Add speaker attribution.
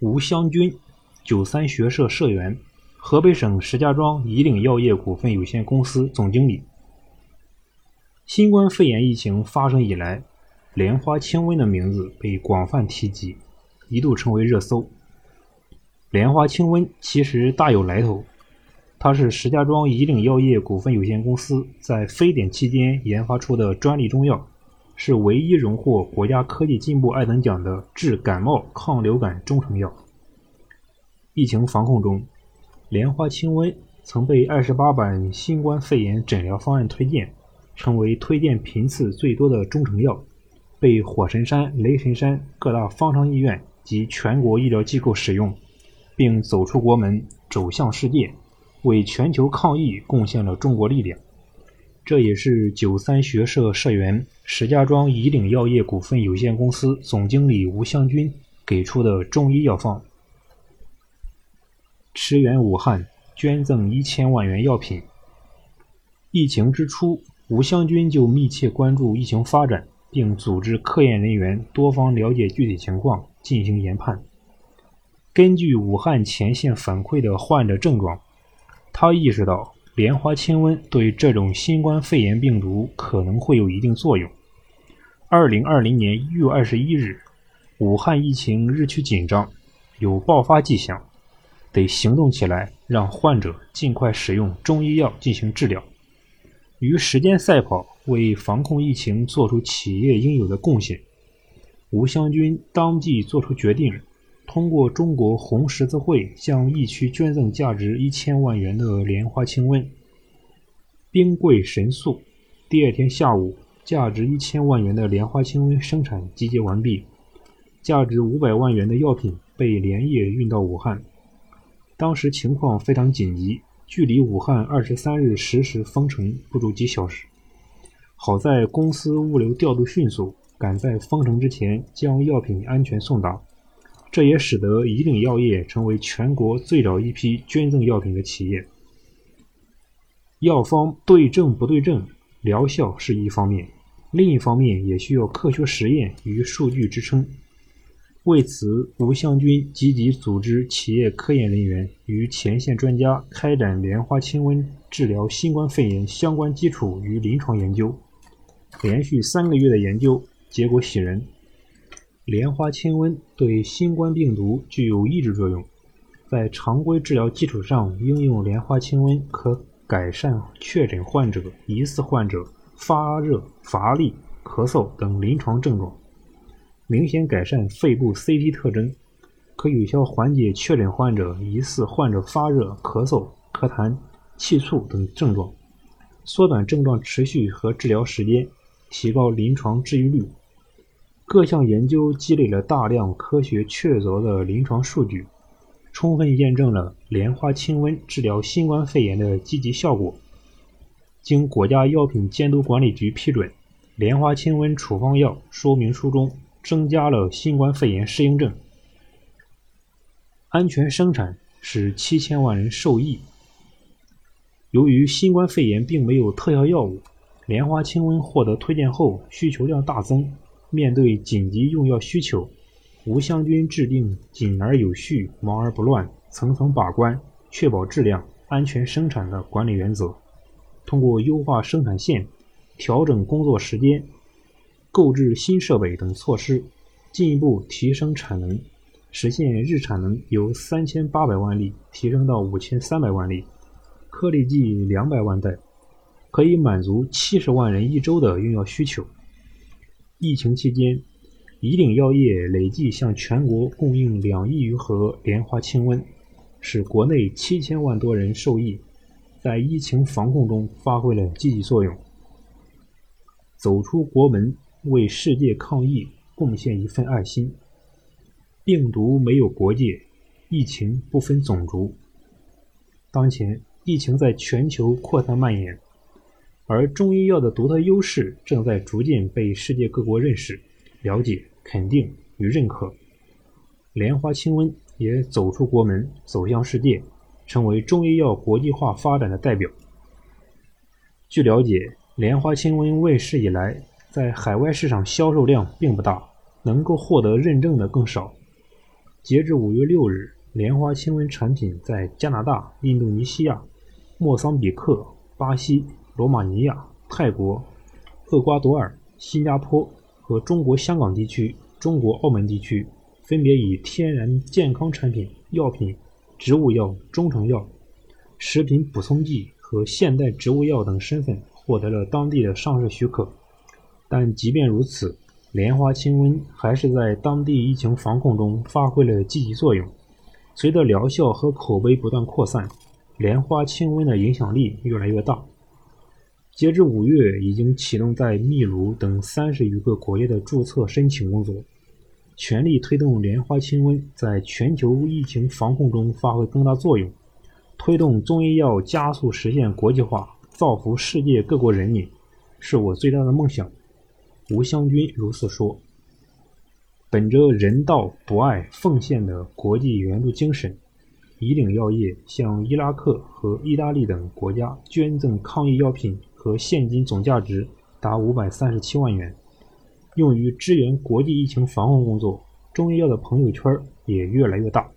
Speaker 1: 吴湘军，九三学社社员，河北省石家庄以岭药业股份有限公司总经理。新冠肺炎疫情发生以来，莲花清瘟的名字被广泛提及，一度成为热搜。莲花清瘟其实大有来头，它是石家庄以岭药业股份有限公司在非典期间研发出的专利中药。是唯一荣获国家科技进步二等奖的治感冒、抗流感中成药。疫情防控中，莲花清瘟曾被二十八版新冠肺炎诊疗方案推荐，成为推荐频次最多的中成药，被火神山、雷神山各大方舱医院及全国医疗机构使用，并走出国门，走向世界，为全球抗疫贡献了中国力量。这也是九三学社社员、石家庄以岭药业股份有限公司总经理吴湘军给出的中医药方：驰援武汉，捐赠一千万元药品。疫情之初，吴湘军就密切关注疫情发展，并组织科研人员多方了解具体情况，进行研判。根据武汉前线反馈的患者症状，他意识到。莲花清瘟对这种新冠肺炎病毒可能会有一定作用。二零二零年一月二十一日，武汉疫情日趋紧张，有爆发迹象，得行动起来，让患者尽快使用中医药进行治疗。与时间赛跑，为防控疫情做出企业应有的贡献，吴湘军当即作出决定。通过中国红十字会向疫区捐赠价值一千万元的莲花清瘟。兵贵神速，第二天下午，价值一千万元的莲花清瘟生产集结完毕，价值五百万元的药品被连夜运到武汉。当时情况非常紧急，距离武汉二十三日十时封城不足几小时。好在公司物流调度迅速，赶在封城之前将药品安全送达。这也使得以岭药业成为全国最早一批捐赠药品的企业。药方对症不对症，疗效是一方面，另一方面也需要科学实验与数据支撑。为此，吴湘军积极组织企业科研人员与前线专家开展莲花清瘟治疗新冠肺炎相关基础与临床研究，连续三个月的研究结果喜人。莲花清瘟对新冠病毒具有抑制作用，在常规治疗基础上应用莲花清瘟，可改善确诊患者、疑似患者发热、乏力、咳嗽等临床症状，明显改善肺部 CT 特征，可有效缓解确诊患者、疑似患者发热、咳嗽、咳痰、气促等症状，缩短症状持续和治疗时间，提高临床治愈率。各项研究积累了大量科学确凿的临床数据，充分验证了莲花清瘟治疗新冠肺炎的积极效果。经国家药品监督管理局批准，莲花清瘟处方药说明书中增加了新冠肺炎适应症。安全生产使七千万人受益。由于新冠肺炎并没有特效药物，莲花清瘟获得推荐后需求量大增。面对紧急用药需求，吴湘军制定紧而有序、忙而不乱、层层把关、确保质量、安全生产的管理原则。通过优化生产线、调整工作时间、购置新设备等措施，进一步提升产能，实现日产能由三千八百万粒提升到五千三百万粒，颗粒计两百万袋，可以满足七十万人一周的用药需求。疫情期间，以岭药业累计向全国供应两亿余盒莲花清瘟，使国内七千万多人受益，在疫情防控中发挥了积极作用。走出国门，为世界抗疫贡献一份爱心。病毒没有国界，疫情不分种族。当前，疫情在全球扩散蔓延。而中医药的独特优势正在逐渐被世界各国认识、了解、肯定与认可。莲花清瘟也走出国门，走向世界，成为中医药国际化发展的代表。据了解，莲花清瘟问世以来，在海外市场销售量并不大，能够获得认证的更少。截至五月六日，莲花清瘟产品在加拿大、印度尼西亚、莫桑比克、巴西、罗马尼亚、泰国、厄瓜多尔、新加坡和中国香港地区、中国澳门地区，分别以天然健康产品、药品、植物药、中成药、食品补充剂和现代植物药等身份获得了当地的上市许可。但即便如此，莲花清瘟还是在当地疫情防控中发挥了积极作用。随着疗效和口碑不断扩散，莲花清瘟的影响力越来越大。截至五月，已经启动在秘鲁等三十余个国家的注册申请工作，全力推动莲花清瘟在全球疫情防控中发挥更大作用，推动中医药加速实现国际化，造福世界各国人民，是我最大的梦想。吴湘军如此说：“本着人道、博爱、奉献的国际援助精神，以岭药业向伊拉克和意大利等国家捐赠抗疫药品和现金总价值达五百三十七万元，用于支援国际疫情防控工作。中医药的朋友圈也越来越大。”